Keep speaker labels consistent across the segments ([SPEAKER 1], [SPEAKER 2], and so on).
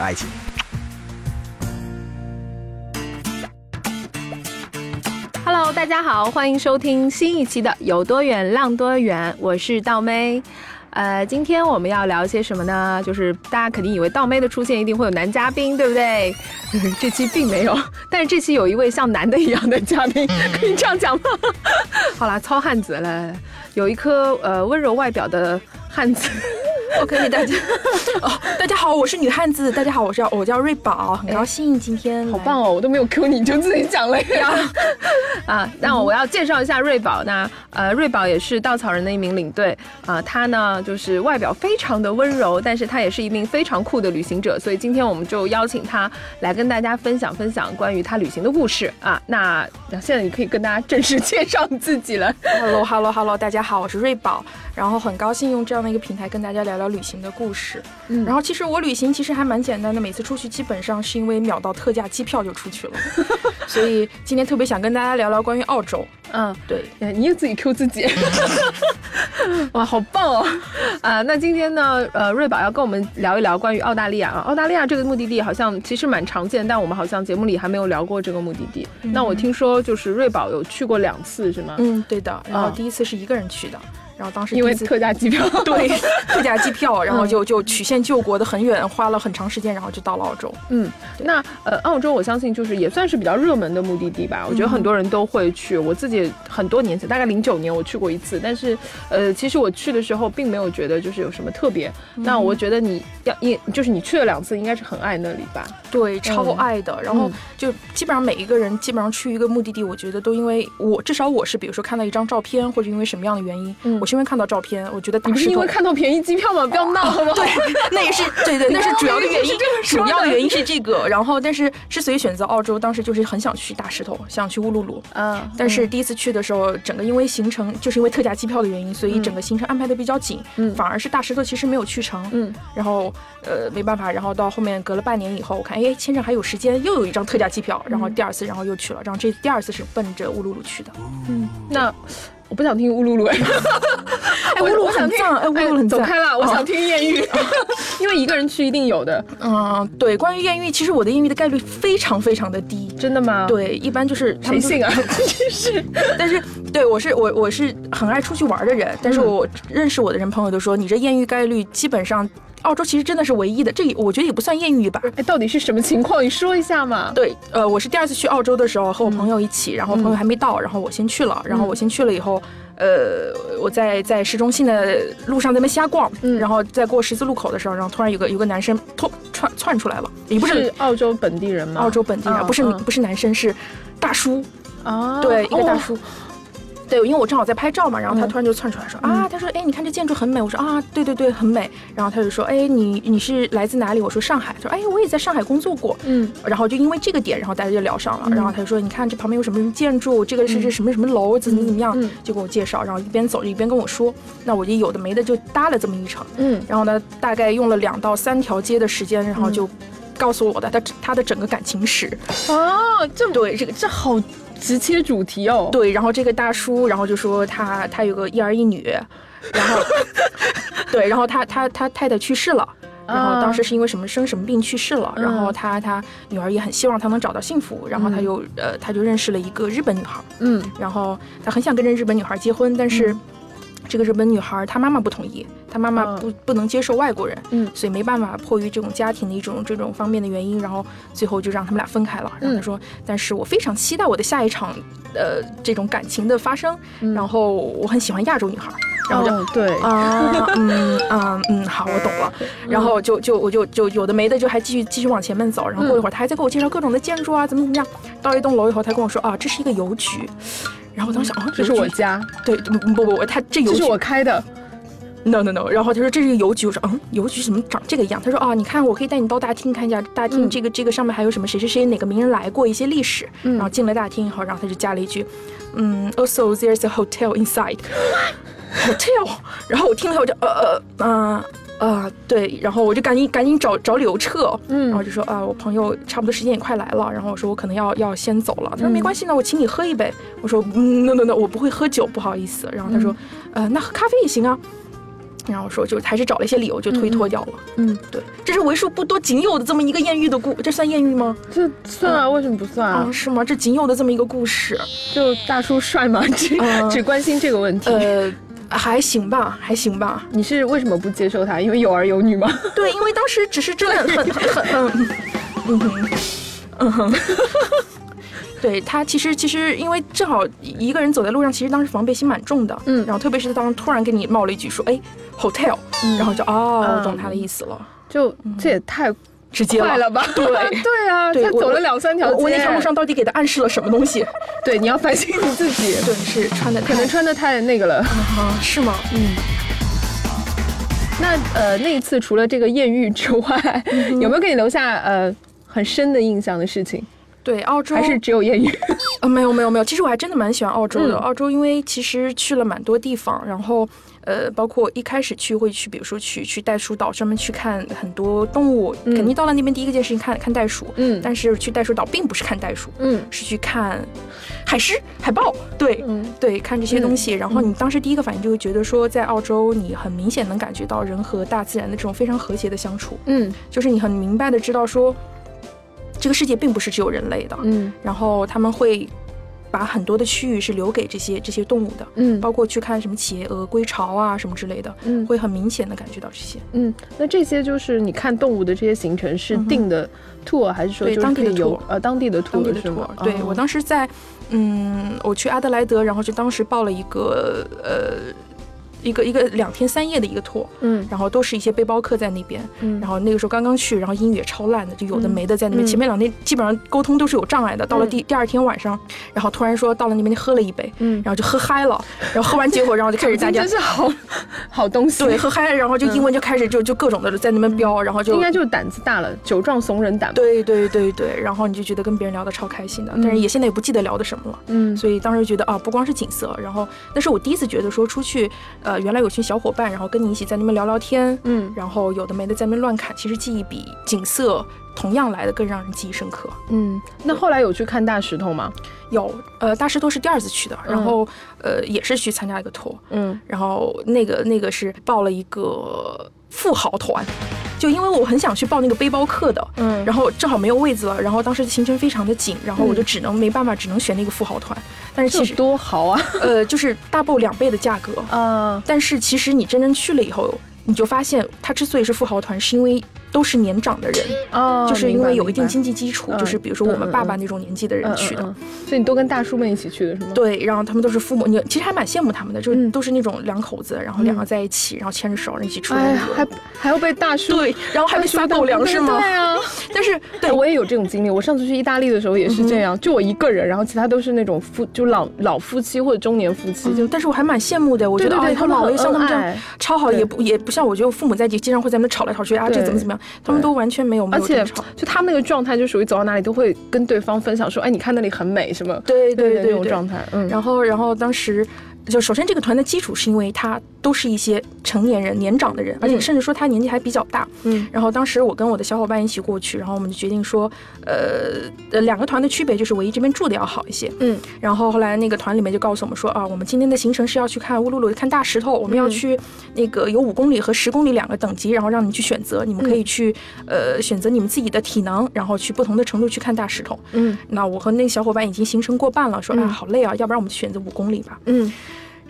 [SPEAKER 1] 爱情。
[SPEAKER 2] Hello，大家好，欢迎收听新一期的《有多远浪多远》，我是道妹。呃，今天我们要聊些什么呢？就是大家肯定以为道妹的出现一定会有男嘉宾，对不对？这期并没有，但是这期有一位像男的一样的嘉宾，可以这样讲吗？好啦，糙汉子了，有一颗呃温柔外表的汉子。
[SPEAKER 3] OK，大家 哦，大家好，我是女汉子。大家好，我是我叫瑞宝，很高兴今天
[SPEAKER 2] 好棒哦！我都没有 Q 你就自己讲了呀。啊，那我要介绍一下瑞宝。那呃，瑞宝也是稻草人的一名领队啊。他呢，就是外表非常的温柔，但是他也是一名非常酷的旅行者。所以今天我们就邀请他来跟大家分享分享关于他旅行的故事啊。那那现在你可以跟大家正式介绍你自己了。
[SPEAKER 3] Hello，Hello，Hello，大家好，我是瑞宝。然后很高兴用这样的一个平台跟大家聊聊旅行的故事。嗯，然后其实我旅行其实还蛮简单的，每次出去基本上是因为秒到特价机票就出去了，所以今天特别想跟大家聊聊关于澳洲。
[SPEAKER 2] 嗯，
[SPEAKER 3] 对，
[SPEAKER 2] 你也自己 Q 自己，哇，好棒哦！啊，那今天呢，呃，瑞宝要跟我们聊一聊关于澳大利亚啊。澳大利亚这个目的地好像其实蛮常见，但我们好像节目里还没有聊过这个目的地。
[SPEAKER 3] 嗯、
[SPEAKER 2] 那我听说就是瑞宝有去过两次，是吗？
[SPEAKER 3] 嗯，对的。然后第一次是一个人去的。然后当时
[SPEAKER 2] 因为特价机票，
[SPEAKER 3] 对，特价机票，然后就就曲线救国的很远，花了很长时间，然后就到了澳洲。
[SPEAKER 2] 嗯，那呃，澳洲我相信就是也算是比较热门的目的地吧。我觉得很多人都会去。我自己很多年前，大概零九年我去过一次，但是呃，其实我去的时候并没有觉得就是有什么特别。
[SPEAKER 3] 嗯、
[SPEAKER 2] 那我觉得你要应就是你去了两次，应该是很爱那里吧？
[SPEAKER 3] 对，超爱的。嗯、然后就基本上每一个人基本上去一个目的地，我觉得都因为我至少我是，比如说看到一张照片，或者因为什么样的原因，嗯。是因为看到照片，我觉得
[SPEAKER 2] 你不是因为看到便宜机票吗？不要闹好不好？
[SPEAKER 3] 对，那也是对对，那是主要的原因。主要的原因是这个，然后但是之所以选择澳洲，当时就是很想去大石头，想去乌鲁鲁。
[SPEAKER 2] 嗯，
[SPEAKER 3] 但是第一次去的时候，整个因为行程就是因为特价机票的原因，所以整个行程安排的比较紧。
[SPEAKER 2] 嗯，
[SPEAKER 3] 反而是大石头其实没有去成。
[SPEAKER 2] 嗯，
[SPEAKER 3] 然后呃没办法，然后到后面隔了半年以后，我看哎签证还有时间，又有一张特价机票，然后第二次然后又去了，然后这第二次是奔着乌鲁鲁去的。
[SPEAKER 2] 嗯，那。我不想听乌鲁鲁，哎，
[SPEAKER 3] 哎，乌鲁很赞，哎，乌鲁很
[SPEAKER 2] 赞，走开了，我想听艳遇，因为一个人去一定有的。
[SPEAKER 3] 嗯，对，关于艳遇，其实我的艳遇的概率非常非常的低，
[SPEAKER 2] 真的吗？
[SPEAKER 3] 对，一般就是
[SPEAKER 2] 谁信啊？真
[SPEAKER 3] 是，但是对我是我我是很爱出去玩的人，但是我认识我的人朋友都说，你这艳遇概率基本上。澳洲其实真的是唯一的，这我觉得也不算艳遇吧。
[SPEAKER 2] 哎，到底是什么情况？你说一下嘛。
[SPEAKER 3] 对，呃，我是第二次去澳洲的时候和我朋友一起，然后朋友还没到，然后我先去了，然后我先去了以后，呃，我在在市中心的路上在那瞎逛，
[SPEAKER 2] 嗯，
[SPEAKER 3] 然后在过十字路口的时候，然后突然有个有个男生突窜窜出来了，也不
[SPEAKER 2] 是澳洲本地人吗？
[SPEAKER 3] 澳洲本地人，不是不是男生，是大叔
[SPEAKER 2] 啊，
[SPEAKER 3] 对，一个大叔。对，因为我正好在拍照嘛，然后
[SPEAKER 2] 嗯
[SPEAKER 3] 他突然就窜出来说、嗯、啊，他说，哎，你看这建筑很美。我说啊，对对对，很美。然后他就说，哎，你你是来自哪里？我说上海。他说，哎，我也在上海工作过。
[SPEAKER 2] 嗯，
[SPEAKER 3] 然后就因为这个点，然后大家就聊上了。嗯、然后他就说，你看这旁边有什么什么建筑，这个是这什么什么楼，怎么怎么样，
[SPEAKER 2] 嗯、
[SPEAKER 3] 就给我介绍。然后一边走一边跟我说，那我就有的没的就搭了这么一场。
[SPEAKER 2] 嗯，
[SPEAKER 3] 然后呢，大概用了两到三条街的时间，然后就告诉我的他他的整个感情史。
[SPEAKER 2] 哦，这
[SPEAKER 3] 对这个
[SPEAKER 2] 这好。直切主题哦，
[SPEAKER 3] 对，然后这个大叔，然后就说他他有个一儿一女，然后 对，然后他他他太太去世了，然后当时是因为什么生什么病去世了，
[SPEAKER 2] 嗯、
[SPEAKER 3] 然后他他女儿也很希望他能找到幸福，然后他就、嗯、呃他就认识了一个日本女孩，
[SPEAKER 2] 嗯，
[SPEAKER 3] 然后他很想跟这日本女孩结婚，但是。嗯这个日本女孩，她妈妈不同意，她妈妈不、
[SPEAKER 2] 嗯、
[SPEAKER 3] 不能接受外国人，
[SPEAKER 2] 嗯，
[SPEAKER 3] 所以没办法，迫于这种家庭的一种这种方面的原因，然后最后就让他们俩分开了。然后她说，
[SPEAKER 2] 嗯、
[SPEAKER 3] 但是我非常期待我的下一场，呃，这种感情的发生。
[SPEAKER 2] 嗯、
[SPEAKER 3] 然后我很喜欢亚洲女孩，然后就、
[SPEAKER 2] 哦、对
[SPEAKER 3] 啊，嗯啊嗯，好，我懂了。然后就就我就就有的没的就还继续继续往前面走，然后过一会儿他还在给我介绍各种的建筑啊，怎么怎么样。到一栋楼以后，他跟我说啊，这是一个邮局。然后我当时想，哦，
[SPEAKER 2] 这是我家，
[SPEAKER 3] 对，不不不，他这邮
[SPEAKER 2] 这是我开的
[SPEAKER 3] ，no no no，然后他说这是个邮局，我说嗯，邮局怎么长这个样？他说啊，你看我可以带你到大厅看一下，大厅这个这个上面还有什么谁谁谁哪个名人来过一些历史，然后进了大厅以后，然后他就加了一句，嗯，also there's a hotel inside。hotel，然后我听了我就呃呃嗯。呃对，然后我就赶紧赶紧找找理由撤，嗯，然后就说啊我朋友差不多时间也快来了，然后我说我可能要要先走了，他说没关系呢，我请你喝一杯，我说嗯 no no no 我不会喝酒，不好意思，然后他说呃那喝咖啡也行啊。然后说就还是找了一些理由就推脱掉了。
[SPEAKER 2] 嗯，
[SPEAKER 3] 对，这是为数不多仅有的这么一个艳遇的故，这算艳遇吗？
[SPEAKER 2] 这算啊，为什么不算啊？
[SPEAKER 3] 是吗？这仅有的这么一个故事，
[SPEAKER 2] 就大叔帅吗？只只关心这个问题。
[SPEAKER 3] 呃，还行吧，还行吧。
[SPEAKER 2] 你是为什么不接受他？因为有儿有女吗？
[SPEAKER 3] 对，因为当时只是真的很很很嗯嗯嗯哼。对他其实其实因为正好一个人走在路上，其实当时防备心蛮重的。嗯，然后特别是当突然跟你冒了一句说，哎，hotel，然后就哦，我懂他的意思了。
[SPEAKER 2] 就这也太
[SPEAKER 3] 直接
[SPEAKER 2] 了吧？
[SPEAKER 3] 对
[SPEAKER 2] 对啊，他走了两三条街，
[SPEAKER 3] 我那条路上到底给他暗示了什么东西？
[SPEAKER 2] 对，你要反省你自己。
[SPEAKER 3] 对，是穿的
[SPEAKER 2] 可能穿的太那个了。
[SPEAKER 3] 是吗？嗯。
[SPEAKER 2] 那呃，那一次除了这个艳遇之外，有没有给你留下呃很深的印象的事情？
[SPEAKER 3] 对，澳洲
[SPEAKER 2] 还是只有艳遇？
[SPEAKER 3] 呃，没有没有没有，其实我还真的蛮喜欢澳洲的。澳洲因为其实去了蛮多地方，然后呃，包括一开始去会去，比如说去去袋鼠岛专门去看很多动物，肯定到了那边第一个件事情看看袋鼠。嗯，但是去袋鼠岛并不是看袋鼠，嗯，是去看海狮、海豹。对，嗯，对，看这些东西。然后你当时第一个反应就会觉得说，在澳洲你很明显能感觉到人和大自然的这种非常和谐的相处。嗯，就是你很明白的知道说。这个世界并不是只有人类的，嗯，然后他们会把很多的区域是留给这些这些动物的，嗯，包括去看什么企鹅、归巢啊什么之类的，嗯，会很明显的感觉到这些，
[SPEAKER 2] 嗯，那这些就是你看动物的这些行程是定的 tour 还是说
[SPEAKER 3] 当地的
[SPEAKER 2] 游呃当地的 tour
[SPEAKER 3] 是吗？对我当时在，嗯，我去阿德莱德，然后就当时报了一个呃。一个一个两天三夜的一个 tour，嗯，然后都是一些背包客在那边，嗯，然后那个时候刚刚去，然后英语也超烂的，就有的没的在那边。前面两天基本上沟通都是有障碍的。到了第第二天晚上，然后突然说到了那边就喝了一杯，嗯，然后就喝嗨了，然后喝完结果，然后就开始大家
[SPEAKER 2] 真是好好东西，
[SPEAKER 3] 对，喝嗨，然后就英文就开始就就各种的在那边飙，然后就
[SPEAKER 2] 应该就是胆子大了，酒壮怂人胆。
[SPEAKER 3] 对对对对，然后你就觉得跟别人聊的超开心的，但是也现在也不记得聊的什么了，嗯，所以当时觉得啊，不光是景色，然后那是我第一次觉得说出去，呃，原来有群小伙。伴，然后跟你一起在那边聊聊天，嗯，然后有的没的在那边乱侃，其实记忆比景色同样来的更让人记忆深刻。
[SPEAKER 2] 嗯，那后来有去看大石头吗？
[SPEAKER 3] 有，呃，大石头是第二次去的，然后呃也是去参加一个托，嗯，然后那个那个是报了一个富豪团。就因为我很想去报那个背包客的，嗯，然后正好没有位子了，然后当时行程非常的紧，然后我就只能没办法，只能选那个富豪团。但是其实
[SPEAKER 2] 多豪啊，
[SPEAKER 3] 呃，就是 double 两倍的价格，嗯，但是其实你真正去了以后，你就发现它之所以是富豪团，是因为。都是年长的人，哦，就是因为有一定经济基础，就是比如说我们爸爸那种年纪的人去的，
[SPEAKER 2] 所以你都跟大叔们一起去的是吗？
[SPEAKER 3] 对，然后他们都是父母，你其实还蛮羡慕他们的，就是都是那种两口子，然后两个在一起，然后牵着手一起出来，
[SPEAKER 2] 还还要被大叔
[SPEAKER 3] 对，然后还被撒狗粮是吗？
[SPEAKER 2] 对啊，
[SPEAKER 3] 但是
[SPEAKER 2] 对。我也有这种经历，我上次去意大利的时候也是这样，就我一个人，然后其他都是那种夫，就老老夫妻或者中年夫妻，就
[SPEAKER 3] 但是我还蛮羡慕的，我觉得啊，他老了像他们这样超好，也不也不像我觉得父母在一起经常会在那吵来吵去啊，这怎么怎么样，他们都完全。全没有，
[SPEAKER 2] 而且就他们那个状态，就属于走到哪里都会跟对方分享说：“哎，你看那里很美，什么？”
[SPEAKER 3] 对对
[SPEAKER 2] 对，那种状态。嗯，
[SPEAKER 3] 然后，然后当时。就首先这个团的基础是因为他都是一些成年人、年长的人，而且甚至说他年纪还比较大。嗯，然后当时我跟我的小伙伴一起过去，然后我们就决定说，呃呃，两个团的区别就是唯一这边住的要好一些。嗯，然后后来那个团里面就告诉我们说啊，我们今天的行程是要去看乌鲁鲁看大石头，我们要去那个有五公里和十公里两个等级，然后让你去选择，你们可以去呃选择你们自己的体能，然后去不同的程度去看大石头。嗯，那我和那个小伙伴已经行程过半了，说啊好累啊，要不然我们选择五公里吧。嗯。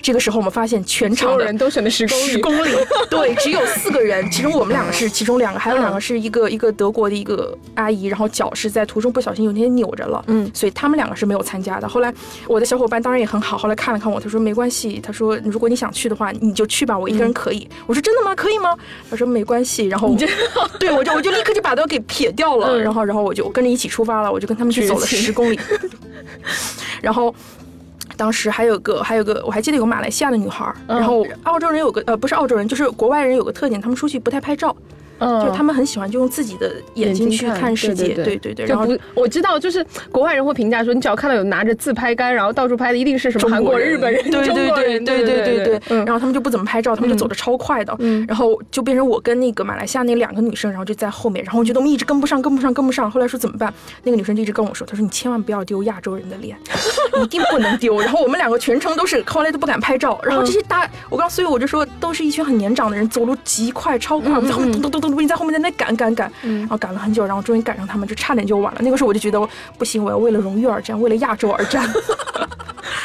[SPEAKER 3] 这个时候，我们发现全场
[SPEAKER 2] 的人都选的十公
[SPEAKER 3] 里，十公里，对，只有四个人，其中我们两个是其中两个，还有两个是一个一个德国的一个阿姨，然后脚是在途中不小心有点扭着了，嗯，所以他们两个是没有参加的。后来我的小伙伴当然也很好，后来看了看我，他说没关系，他说如果你想去的话，你就去吧，我一个人可以。我说真的吗？可以吗？他说没关系，然后 对我就我就立刻就把他给撇掉了，然后然后我就跟着一起出发了，我就跟他们去走了十公里，然后。当时还有个还有个我还记得有个马来西亚的女孩然后澳洲人有个呃不是澳洲人，就是国外人有个特点，他们出去不太拍照，
[SPEAKER 2] 嗯。
[SPEAKER 3] 就是他们很喜欢就用自己的眼睛去看世界，
[SPEAKER 2] 对
[SPEAKER 3] 对对。对，然后
[SPEAKER 2] 就不，我知道，就是国外人会评价说，你只要看到有拿着自拍杆，然后到处拍的，一定是什么韩国人、日本人、
[SPEAKER 3] 对
[SPEAKER 2] 中
[SPEAKER 3] 对对
[SPEAKER 2] 国人，
[SPEAKER 3] 对对对对，
[SPEAKER 2] 嗯。
[SPEAKER 3] 然后他们就不怎么拍照，他们就走的超快的，
[SPEAKER 2] 嗯。
[SPEAKER 3] 然后就变成我跟那个马来西亚那两个女生，然后就在后面，然后我觉得我们一直跟不上，跟不上，跟不上。后来说怎么办？那个女生就一直跟我说，她说你千万不要丢亚洲人的脸，一定不能丢。然后我们两个全程都是后来都不敢拍照，然后这些大，我刚所以我就说都是一群很年长的人，走路极快，超快，我们在后面咚咚咚你在后面在那赶赶赶，然后赶了很久，然后终于赶上他们，就差点就晚了。那个时候我就觉得不行，我要为了荣誉而战，为了亚洲而战。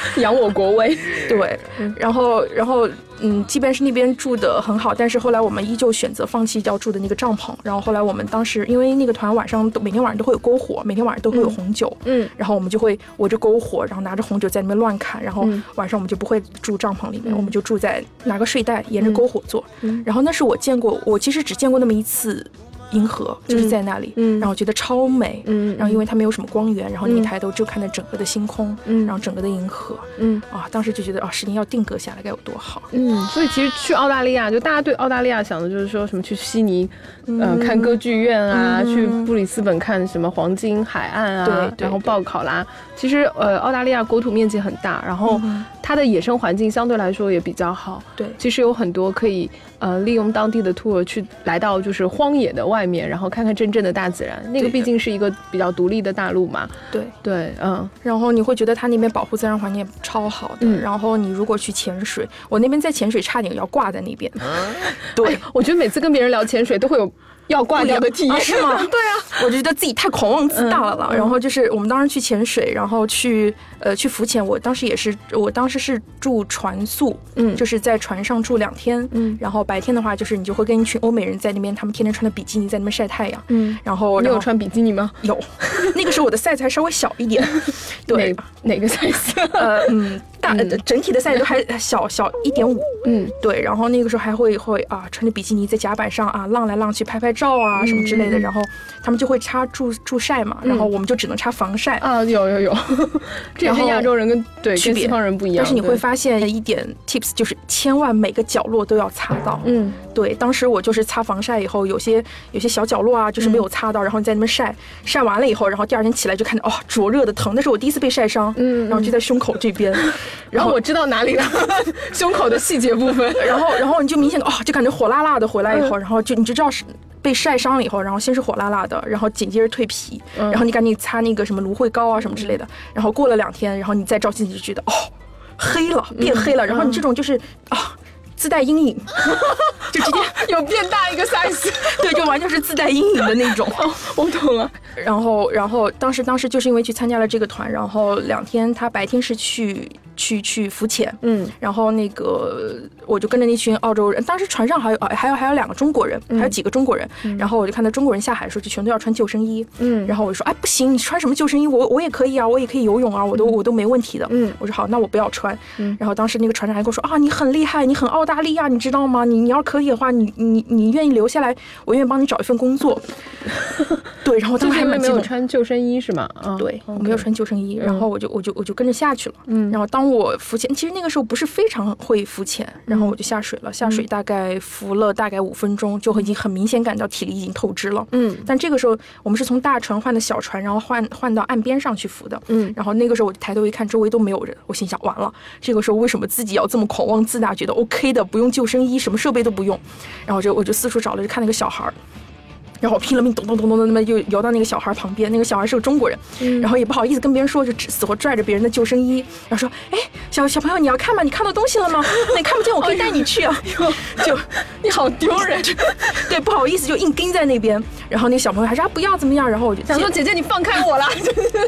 [SPEAKER 2] 扬我国威。
[SPEAKER 3] 对，然后然后嗯，即便是那边住的很好，但是后来我们依旧选择放弃掉住的那个帐篷。然后后来我们当时因为那个团晚上都每天晚上都会有篝火，每天晚上都会有红酒，
[SPEAKER 2] 嗯
[SPEAKER 3] 然后我们就会围着篝火，然后拿着红酒在那边乱砍。然后
[SPEAKER 2] 嗯
[SPEAKER 3] 晚上我们就不会住帐篷里面，
[SPEAKER 2] 嗯
[SPEAKER 3] 我们就住在拿个睡袋沿着篝火坐。
[SPEAKER 2] 嗯
[SPEAKER 3] 然后那是我见过，我其实只见过那么一次银河，就是在那里，
[SPEAKER 2] 嗯
[SPEAKER 3] 然后觉得超美。
[SPEAKER 2] 嗯
[SPEAKER 3] 然后因为它没有什么光源，然后你一
[SPEAKER 2] 嗯
[SPEAKER 3] 抬头就看到整个的星空，
[SPEAKER 2] 嗯
[SPEAKER 3] 然后整个的银河，
[SPEAKER 2] 嗯
[SPEAKER 3] 啊，当时就觉得啊，十年要定格下来该有多好。
[SPEAKER 2] 嗯，所以其实去澳大利亚，就大家对澳大利亚想的就是说什么去悉尼，呃，看歌剧院啊，
[SPEAKER 3] 嗯
[SPEAKER 2] 去布里斯本看什么黄金海岸啊，
[SPEAKER 3] 对对
[SPEAKER 2] 然后报考啦。其实呃，澳大利亚国土面积很大，然后
[SPEAKER 3] 嗯
[SPEAKER 2] 它的野生环境相对来说也比较好。
[SPEAKER 3] 对
[SPEAKER 2] 其实有很多可以呃利用当地的 tour 去来到就是荒野的外面，然后看看真正的大自然。那个毕竟是一个比较独立的大陆嘛。
[SPEAKER 3] 对，
[SPEAKER 2] 对，嗯
[SPEAKER 3] 然后你会觉得它那边保护自然环境超好的。
[SPEAKER 2] 嗯
[SPEAKER 3] 然后你如果去潜水，我那边在潜水差点要挂在那边。对，
[SPEAKER 2] 我觉得每次跟别人聊潜水都会有要挂掉的体验。
[SPEAKER 3] 啊是吗？对啊，我觉得自己太狂妄自大了啦。
[SPEAKER 2] 嗯嗯
[SPEAKER 3] 然后就是我们当时去潜水，然后去呃去浮潜，我当时也是，我当时是住船宿，
[SPEAKER 2] 嗯
[SPEAKER 3] 就是在船上住两天，
[SPEAKER 2] 嗯
[SPEAKER 3] 然后白天的话就是你就会跟一群欧美人在那边，他们天天穿的比基尼在那边晒太阳，
[SPEAKER 2] 嗯，
[SPEAKER 3] 然后
[SPEAKER 2] 你有穿比基尼吗？
[SPEAKER 3] 有，那个时候我的 size 还稍微小一点，对，
[SPEAKER 2] 哪哪个 size？
[SPEAKER 3] 呃嗯，大、呃整体的 size 都还 小小一点五，
[SPEAKER 2] 嗯
[SPEAKER 3] 对，然后那个时候还会会啊穿着比基尼在甲板上啊浪来浪去拍拍照啊什么之类的，
[SPEAKER 2] 嗯
[SPEAKER 3] 然后他们就会擦助助晒嘛，然后我们就只能擦防晒。
[SPEAKER 2] 啊，有有有，这也是亚洲人跟对
[SPEAKER 3] 区别
[SPEAKER 2] 跟西方人不一样。
[SPEAKER 3] 但是你会，发现一点 tips，就是千万每个角落都要擦到。
[SPEAKER 2] 嗯
[SPEAKER 3] 对，当时我就是擦防晒以后，有些有些小角落啊，就是没有擦到，然后你在那边晒，晒完了以后，然后第二天起来就看到哦灼热的疼，那是我第一次被晒伤，
[SPEAKER 2] 嗯
[SPEAKER 3] 然后就在胸口这边，
[SPEAKER 2] 然
[SPEAKER 3] 然后
[SPEAKER 2] 后我知道哪里了，胸口的细节部分。
[SPEAKER 3] 然后然后你就明显的哦，就感觉火辣辣的回来以后，
[SPEAKER 2] 嗯
[SPEAKER 3] 然后就你就知道是被晒伤了以后，然后先是火辣辣的，然后紧接着蜕皮，
[SPEAKER 2] 嗯
[SPEAKER 3] 然后你赶紧擦那个什么芦荟膏啊什么之类的，然后过了两天，然后你再照镜子就觉得哦黑了，变黑了，然后你这种就是啊。自带阴影，就直接
[SPEAKER 2] 有变大一个 size，
[SPEAKER 3] 对，就完全是自带阴影的那种。
[SPEAKER 2] 我懂了。
[SPEAKER 3] 然后，然后当时当时就是因为去参加了这个团，然后两天他白天是去去去浮潜，
[SPEAKER 2] 嗯。
[SPEAKER 3] 然后那个我就跟着那群澳洲人，当时船上还有呃还有还有两个中国人，还有几个中国人，然后我就看到中国人下海的时候就全都要穿救生衣，
[SPEAKER 2] 嗯。
[SPEAKER 3] 然后我就说哎不行，你穿什么救生衣？我我也可以啊，我也可以游泳啊，我都我都没问题的，
[SPEAKER 2] 嗯。
[SPEAKER 3] 我说好，那我不要穿，
[SPEAKER 2] 嗯。
[SPEAKER 3] 然后当时那个船长还跟我说啊你很厉害，你很澳大利亚，你知道吗？你你要可以的话，你你你愿意留下来，我愿意帮你找一份工作，对，然后他们还
[SPEAKER 2] 没有。穿救生衣是吗？啊
[SPEAKER 3] 对，我没有穿救生衣，然后我就我就我就跟着下去了。
[SPEAKER 2] 嗯
[SPEAKER 3] 然后当我浮潜，其实那个时候不是非常会浮潜，然后我就下水了。下水大概浮了大概五分钟，就已经很明显感到体力已经透支了。
[SPEAKER 2] 嗯
[SPEAKER 3] 但这个时候我们是从大船换的小船，然后换换到岸边上去浮的。
[SPEAKER 2] 嗯
[SPEAKER 3] 然后那个时候我就抬头一看，周围都没有人，我心想完了，这个时候为什么自己要这么狂妄自大，觉得 OK 的，不用救生衣，什么设备都不用，然后我就我就四处找了，就看那个小孩儿。然后我拼了命咚咚咚咚咚那么就游到那个小孩旁边，那个小孩是个中国人，然后也不好意思跟别人说，就死活拽着别人的救生衣，然后说：“哎，小小朋友，你要看吗？你看到东西了吗？那 你看不见，我可以带你去啊。”就
[SPEAKER 2] 你好丢人，
[SPEAKER 3] 对，不好意思，就硬盯在那边。然后那个小朋友还说：“啊，不要怎么样。”然后我就借
[SPEAKER 2] 想说姐姐你放开我啦，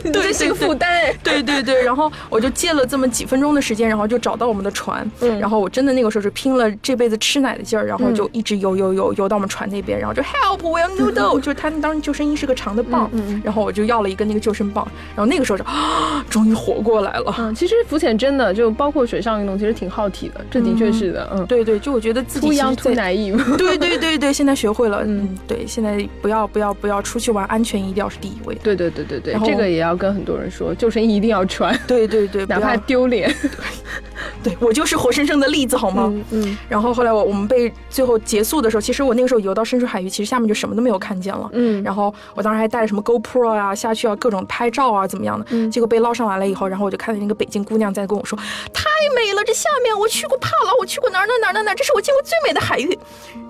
[SPEAKER 2] 你
[SPEAKER 3] 对
[SPEAKER 2] 这是个
[SPEAKER 3] 对
[SPEAKER 2] 负担哎。
[SPEAKER 3] 对对对，然后我就借了这么几分钟的时间，然后就找到我们的船，
[SPEAKER 2] 嗯
[SPEAKER 3] 然后我真的那个时候是拼了这辈子吃奶的劲儿，然后
[SPEAKER 2] 嗯
[SPEAKER 3] 就一直游游游游到我们船那边，然后就 help 我要 noodle，就是他当时救生衣是个长的棒，然后我就要了一个那个救生棒，然后那个时候就啊，终于活过来了。
[SPEAKER 2] 嗯，其实浮潜真的就包括水上运动，其实挺耗体的，这的确是的，嗯，
[SPEAKER 3] 对对，就我觉得自己在
[SPEAKER 2] naive，
[SPEAKER 3] 对对对 对，现在学会了，
[SPEAKER 2] 嗯
[SPEAKER 3] 嗯，对，现在不要不要不要出去玩，安全一定要是第一位。
[SPEAKER 2] 对对对对对，这个也要跟很多人说，救生衣一定要穿，
[SPEAKER 3] 对对对，
[SPEAKER 2] 哪怕丢脸。
[SPEAKER 3] 对我就是活生生的例子，好吗？
[SPEAKER 2] 嗯嗯
[SPEAKER 3] 然后后来我我们被最后结束的时候，其实我那个时候游到深水海域，其实下面就什么都没有看见了。
[SPEAKER 2] 嗯，
[SPEAKER 3] 然后我当时还带着什么 GoPro 啊下去啊，各种拍照啊，怎么样的？
[SPEAKER 2] 嗯
[SPEAKER 3] 结果被捞上来了以后，然后我就看见那个北京姑娘在跟我说：“太美了，这下面我去过帕劳，我去过哪儿哪儿哪儿哪儿哪儿，这是我见过最美的海域。”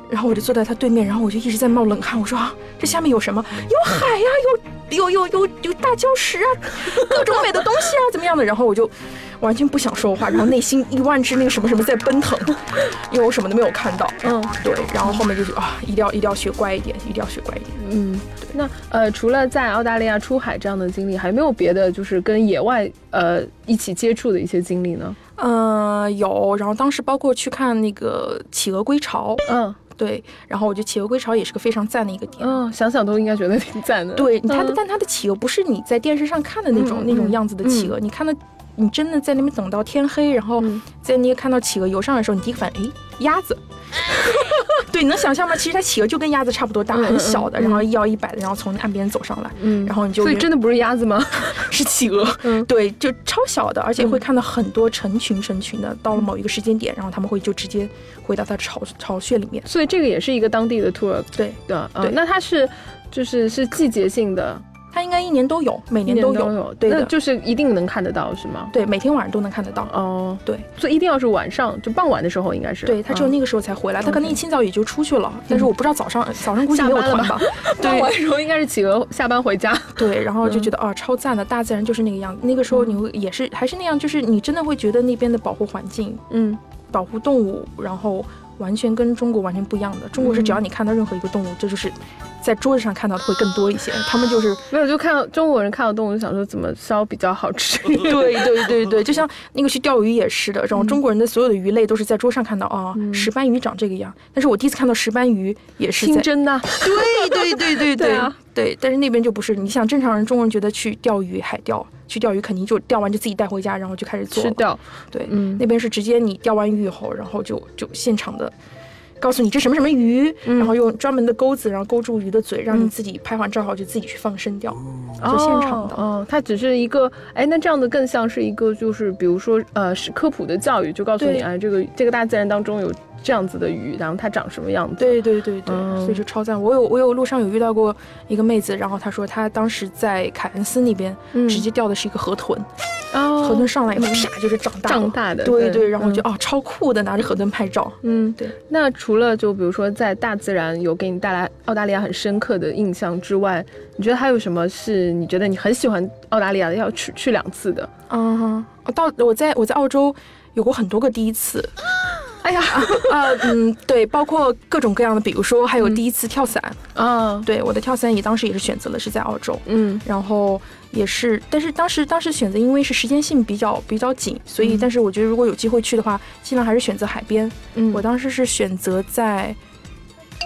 [SPEAKER 3] 然后我就坐在她对面，然后我就一直在冒冷汗。我说啊，这下面有什么？有海呀、有有有有有大礁石啊，各种美的东西啊，怎么样的？然后我就完全不想说话，然后内心一万只那个什么什么在奔腾，因为我什么都没有看到。
[SPEAKER 2] 嗯
[SPEAKER 3] 对，然后后面就是啊，一定要一定要学乖一点，一定要学乖一点。
[SPEAKER 2] 嗯，对那呃，除了在澳大利亚出海这样的经历，还有没有别的就是跟野外呃一起接触的一些经历呢？
[SPEAKER 3] 嗯，有，然后当时包括去看那个企鹅归巢，
[SPEAKER 2] 嗯
[SPEAKER 3] 对，然后我觉得企鹅归巢也是个非常赞的一个点。
[SPEAKER 2] 嗯，想想都应该觉得挺赞的。
[SPEAKER 3] 对，它的、
[SPEAKER 2] 嗯
[SPEAKER 3] 但它的企鹅不是你在电视上看的那种、那种样子的企鹅，你看到你真的在那边等到天黑，然后
[SPEAKER 2] 嗯
[SPEAKER 3] 在那个看到企鹅游上来的时候，你第一个反应，哎，鸭子。对，你能想象吗？其实它企鹅就跟鸭子差不多大，很小的，
[SPEAKER 2] 嗯
[SPEAKER 3] 然后一摇一摆的，然后从岸边走上来，
[SPEAKER 2] 嗯
[SPEAKER 3] 然后你就
[SPEAKER 2] 所以真的不是鸭子吗？
[SPEAKER 3] 是企鹅，
[SPEAKER 2] 嗯
[SPEAKER 3] 对，就超小的，而且会
[SPEAKER 2] 嗯
[SPEAKER 3] 看到很多成群成群的，到了某一个时间点，然后他们会就直接回到它的巢巢穴里面。
[SPEAKER 2] 所以这个也是一个当地的 tour
[SPEAKER 3] 对，
[SPEAKER 2] 的，呃
[SPEAKER 3] 对
[SPEAKER 2] 那它是就是是季节性的，
[SPEAKER 3] 它应该一年都有，每年都有，
[SPEAKER 2] 都有，
[SPEAKER 3] 对的，
[SPEAKER 2] 那就是一定能看得到是吗？
[SPEAKER 3] 对，每天晚上都能看得到。
[SPEAKER 2] 哦，
[SPEAKER 3] 对，
[SPEAKER 2] 所以一定要是晚上，就傍晚的时候应该是。
[SPEAKER 3] 对，它只有
[SPEAKER 2] 嗯
[SPEAKER 3] 那个时候才回来，它可能一清早也就出去了，但是我不知道早上 早上估计没有团吧。
[SPEAKER 2] 傍 晚的时候应该是企鹅下班回家。
[SPEAKER 3] 对，然后就
[SPEAKER 2] 嗯
[SPEAKER 3] 觉得啊，超赞的，大自然就是那个样子。那个时候你会也是还是那样，就是你真的会觉得那边的保护环境、
[SPEAKER 2] 嗯
[SPEAKER 3] 保护动物，然后完全跟中国完全不一样的。中国是只要
[SPEAKER 2] 嗯
[SPEAKER 3] 你看到任何一个动物，这就是在桌子上看到的会更多一些，他们就是
[SPEAKER 2] 没有，就看到中国人看到动物就想说怎么烧比较好吃。
[SPEAKER 3] 对对对对，就像那个去钓鱼也是的，然后中国人的所有的鱼类都是在桌上看到啊，
[SPEAKER 2] 嗯。
[SPEAKER 3] 石斑鱼长这个样，但是我第一次看到石斑鱼也是在
[SPEAKER 2] 清蒸的，
[SPEAKER 3] 对对对对。
[SPEAKER 2] 对 啊
[SPEAKER 3] 对，但是那边就不是。你想，正常人中国人觉得去钓鱼、海钓，去钓鱼肯定就钓完就自己带回家，然后就开始做了。
[SPEAKER 2] 吃掉。
[SPEAKER 3] 对，
[SPEAKER 2] 嗯
[SPEAKER 3] 那边是直接你钓完鱼以后，然后就就现场的。告诉你这什么什么鱼，
[SPEAKER 2] 嗯。
[SPEAKER 3] 然后用专门的钩子，然后勾住鱼的嘴，让你
[SPEAKER 2] 嗯。
[SPEAKER 3] 自己拍完照后就自己去放生钓，就现场的。
[SPEAKER 2] 哦，哦它只是一个，哎，那这样的更像是一个，就是比如说，呃，是科普的教育，就告诉你，
[SPEAKER 3] 对。
[SPEAKER 2] 哎，这个这个大自然当中有这样子的鱼，然后它长什么样子。
[SPEAKER 3] 对对对对，
[SPEAKER 2] 嗯。
[SPEAKER 3] 所以就超赞。我有我有路上有遇到过一个妹子，然后她说她当时在凯恩斯那边、
[SPEAKER 2] 嗯。
[SPEAKER 3] 直接钓的是一个河豚，
[SPEAKER 2] 哦，
[SPEAKER 3] 河豚上来以后
[SPEAKER 2] 嗯
[SPEAKER 3] 啪就是长大了
[SPEAKER 2] 胀大的，
[SPEAKER 3] 对对，然后就
[SPEAKER 2] 嗯
[SPEAKER 3] 哦超酷的，拿着河豚拍照。
[SPEAKER 2] 嗯，
[SPEAKER 3] 对。
[SPEAKER 2] 那除了就比如说在大自然有给你带来澳大利亚很深刻的印象之外，你觉得还有什么是你觉得你很喜欢澳大利亚的，要去去两次的？
[SPEAKER 3] 嗯到我在我在澳洲有过很多个第一次。
[SPEAKER 2] 哎呀，
[SPEAKER 3] 啊，嗯，对，包括各种各样的，比如说还有第一次跳伞，
[SPEAKER 2] 嗯，
[SPEAKER 3] 对，我的跳伞也当时也是选择了是在澳洲，
[SPEAKER 2] 嗯
[SPEAKER 3] 然后也是，但是当时当时选择因为是时间性比较比较紧，所以、
[SPEAKER 2] 嗯。
[SPEAKER 3] 但是我觉得如果有机会去的话，尽量还是选择海边。
[SPEAKER 2] 嗯，
[SPEAKER 3] 我当时是选择在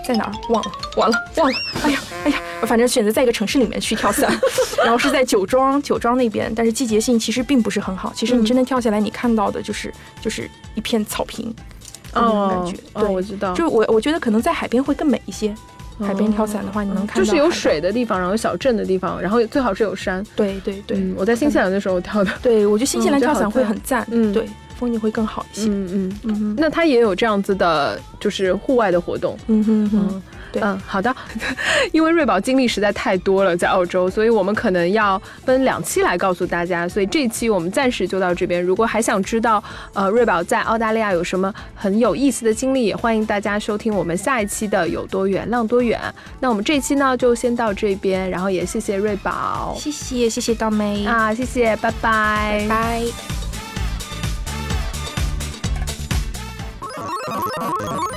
[SPEAKER 3] 在哪儿？忘了，完了。忘了，哎呀哎呀，反正选择在一个城市里面去跳伞，然后是在酒庄酒庄那边，但是季节性其实并不是很好，其实你
[SPEAKER 2] 嗯
[SPEAKER 3] 真的跳下来，你看到的就是就是一片草坪。那种感觉，
[SPEAKER 2] 哦，
[SPEAKER 3] 对，
[SPEAKER 2] 我知道，
[SPEAKER 3] 就我我觉得可能在海边会更美一些。海边跳伞的话，你能看到
[SPEAKER 2] 哦就是有水的地方，然后有小镇的地方，然后最好是有山。
[SPEAKER 3] 对对对、
[SPEAKER 2] 嗯，我在新西兰的时候跳的。
[SPEAKER 3] 对，我觉得新西兰跳伞会很赞，
[SPEAKER 2] 嗯
[SPEAKER 3] 对，风景会更好一些。
[SPEAKER 2] 嗯嗯，
[SPEAKER 3] 嗯
[SPEAKER 2] 那它也有这样子的，就是户外的活动。
[SPEAKER 3] 嗯哼哼，
[SPEAKER 2] 嗯，
[SPEAKER 3] 对
[SPEAKER 2] 嗯，好的。因为瑞宝经历实在太多了，在澳洲，所以我们可能要分两期来告诉大家。所以这一期我们暂时就到这边。如果还想知道，呃，瑞宝在澳大利亚有什么很有意思的经历，也欢迎大家收听我们下一期的《有多远浪多远》。那我们这一期呢，就先到这边，然后也谢谢瑞宝
[SPEAKER 3] 谢谢谢谢刀妹，
[SPEAKER 2] 啊，谢谢，拜拜，
[SPEAKER 3] 拜拜。